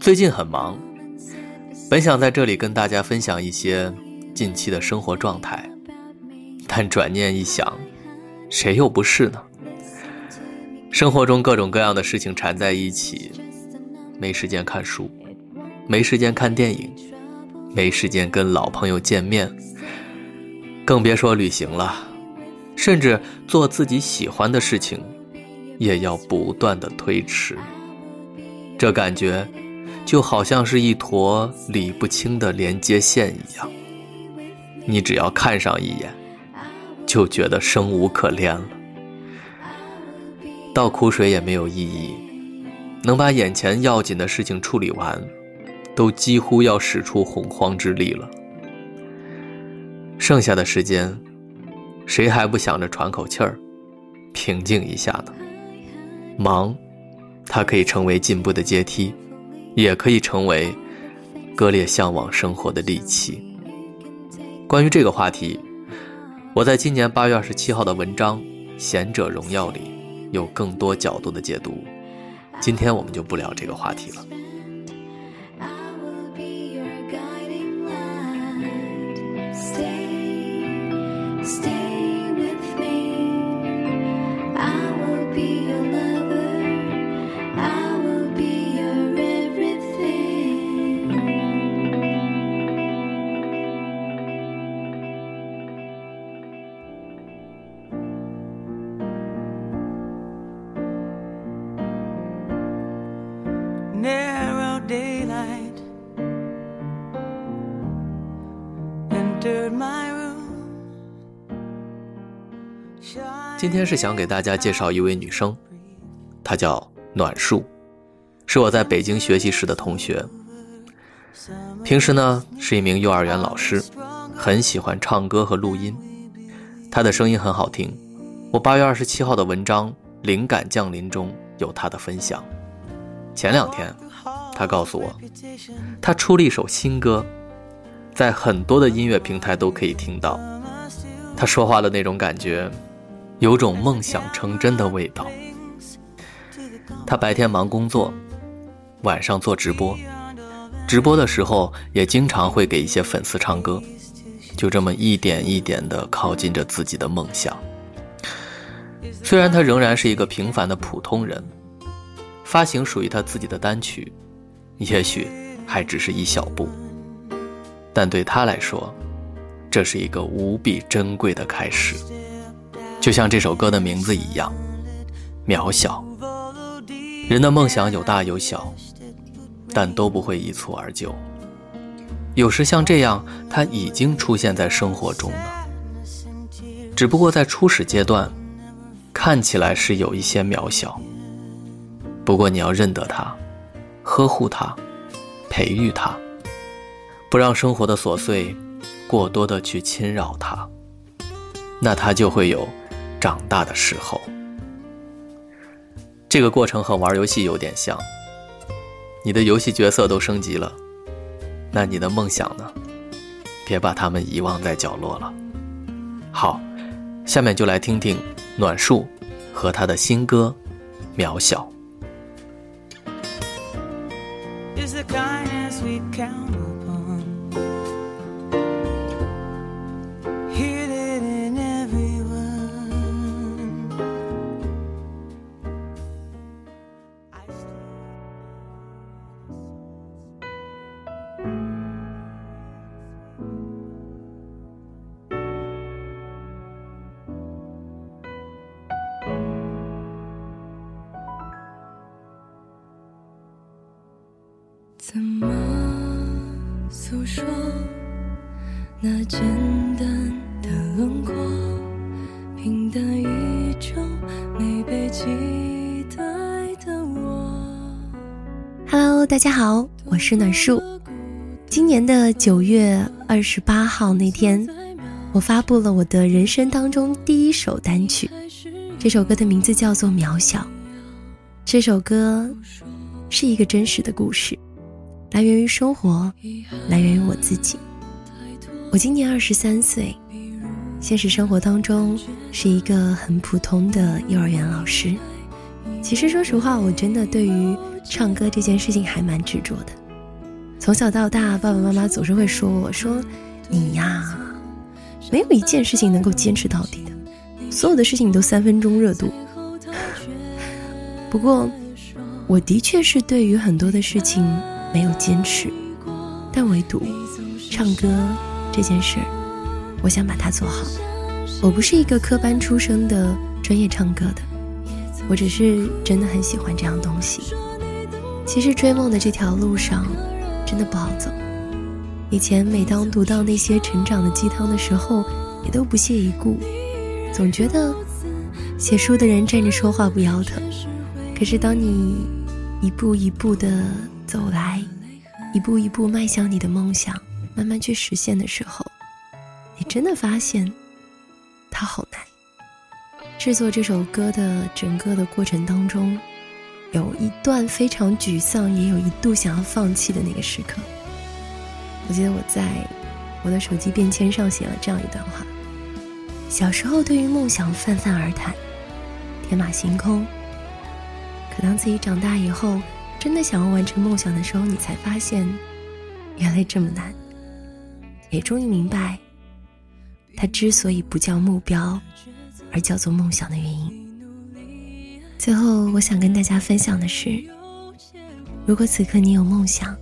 最近很忙，本想在这里跟大家分享一些近期的生活状态，但转念一想，谁又不是呢？生活中各种各样的事情缠在一起，没时间看书，没时间看电影，没时间跟老朋友见面，更别说旅行了，甚至做自己喜欢的事情，也要不断的推迟。这感觉。就好像是一坨理不清的连接线一样，你只要看上一眼，就觉得生无可恋了。倒苦水也没有意义，能把眼前要紧的事情处理完，都几乎要使出洪荒之力了。剩下的时间，谁还不想着喘口气儿，平静一下呢？忙，它可以成为进步的阶梯。也可以成为割裂向往生活的利器。关于这个话题，我在今年八月二十七号的文章《贤者荣耀》里有更多角度的解读。今天我们就不聊这个话题了。今天是想给大家介绍一位女生，她叫暖树，是我在北京学习时的同学。平时呢是一名幼儿园老师，很喜欢唱歌和录音，她的声音很好听。我八月二十七号的文章《灵感降临》中有她的分享。前两天，她告诉我，她出了一首新歌，在很多的音乐平台都可以听到。他说话的那种感觉。有种梦想成真的味道。他白天忙工作，晚上做直播，直播的时候也经常会给一些粉丝唱歌，就这么一点一点的靠近着自己的梦想。虽然他仍然是一个平凡的普通人，发行属于他自己的单曲，也许还只是一小步，但对他来说，这是一个无比珍贵的开始。就像这首歌的名字一样，渺小。人的梦想有大有小，但都不会一蹴而就。有时像这样，它已经出现在生活中了。只不过在初始阶段，看起来是有一些渺小。不过你要认得它，呵护它，培育它，不让生活的琐碎过多的去侵扰它，那它就会有。长大的时候，这个过程和玩游戏有点像。你的游戏角色都升级了，那你的梦想呢？别把他们遗忘在角落了。好，下面就来听听暖树和他的新歌《渺小》。诉说那简单的轮廓，平淡依旧没被期待的我。Hello，大家好，我是暖树。今年的九月二十八号那天，我发布了我的人生当中第一首单曲，这首歌的名字叫做《渺小》。这首歌是一个真实的故事。来源于生活，来源于我自己。我今年二十三岁，现实生活当中是一个很普通的幼儿园老师。其实说实话，我真的对于唱歌这件事情还蛮执着的。从小到大，爸爸妈妈总是会说我说：“你呀，没有一件事情能够坚持到底的，所有的事情都三分钟热度。”不过，我的确是对于很多的事情。没有坚持，但唯独唱歌这件事儿，我想把它做好。我不是一个科班出身的专业唱歌的，我只是真的很喜欢这样东西。其实追梦的这条路上，真的不好走。以前每当读到那些成长的鸡汤的时候，也都不屑一顾，总觉得写书的人站着说话不腰疼。可是当你一步一步的。走来，一步一步迈向你的梦想，慢慢去实现的时候，你真的发现，它好难。制作这首歌的整个的过程当中，有一段非常沮丧，也有一度想要放弃的那个时刻。我记得我在我的手机便签上写了这样一段话：小时候对于梦想泛泛而谈，天马行空。可当自己长大以后，真的想要完成梦想的时候，你才发现，原来这么难。也终于明白，它之所以不叫目标，而叫做梦想的原因。最后，我想跟大家分享的是，如果此刻你有梦想，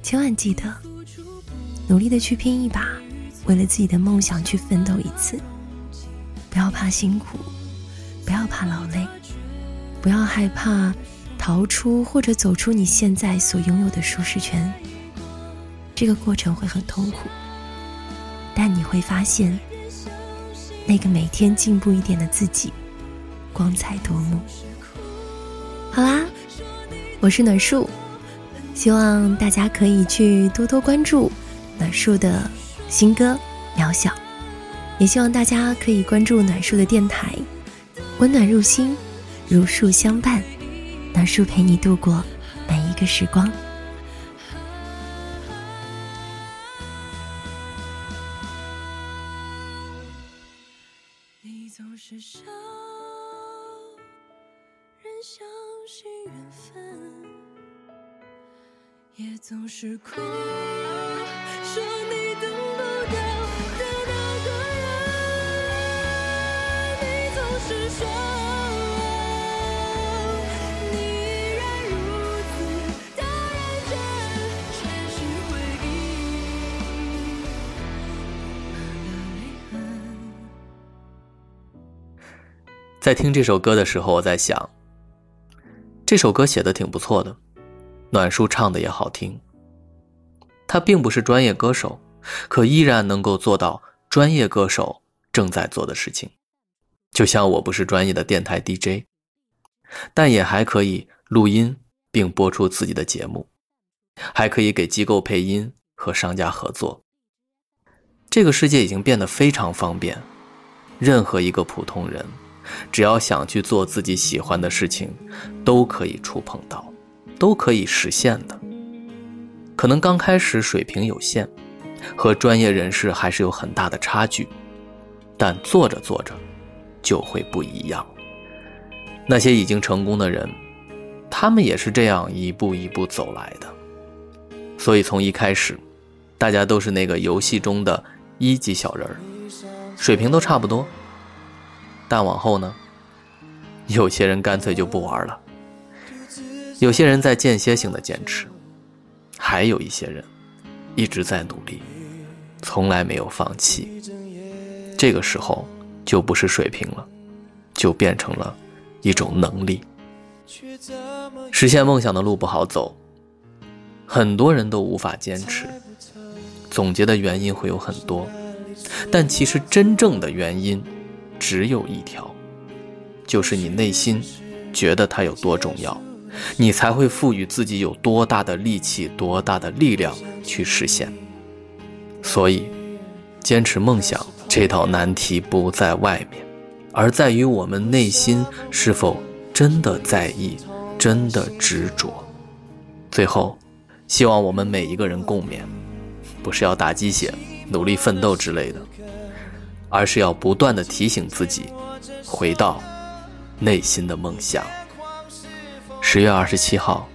千万记得，努力的去拼一把，为了自己的梦想去奋斗一次。不要怕辛苦，不要怕劳累，不要害怕。逃出或者走出你现在所拥有的舒适圈，这个过程会很痛苦，但你会发现，那个每天进步一点的自己，光彩夺目。好啦，我是暖树，希望大家可以去多多关注暖树的新歌《渺小》，也希望大家可以关注暖树的电台，温暖入心，如树相伴。暖树陪你度过每一个时光。你总是笑，人相信缘分，也总是哭，说你等不到的那个人。你总是说。在听这首歌的时候，我在想，这首歌写的挺不错的，暖叔唱的也好听。他并不是专业歌手，可依然能够做到专业歌手正在做的事情。就像我不是专业的电台 DJ，但也还可以录音并播出自己的节目，还可以给机构配音和商家合作。这个世界已经变得非常方便，任何一个普通人。只要想去做自己喜欢的事情，都可以触碰到，都可以实现的。可能刚开始水平有限，和专业人士还是有很大的差距，但做着做着，就会不一样。那些已经成功的人，他们也是这样一步一步走来的。所以从一开始，大家都是那个游戏中的一级小人儿，水平都差不多。但往后呢？有些人干脆就不玩了，有些人在间歇性的坚持，还有一些人一直在努力，从来没有放弃。这个时候就不是水平了，就变成了一种能力。实现梦想的路不好走，很多人都无法坚持，总结的原因会有很多，但其实真正的原因只有一条，就是你内心觉得它有多重要，你才会赋予自己有多大的力气、多大的力量去实现。所以，坚持梦想这道难题不在外面，而在于我们内心是否真的在意、真的执着。最后，希望我们每一个人共勉。不是要打鸡血、努力奋斗之类的，而是要不断的提醒自己，回到内心的梦想。十月二十七号，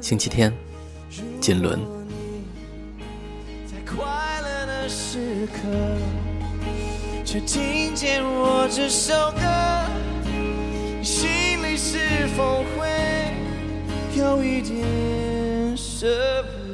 星期天，金轮。有一点舍不。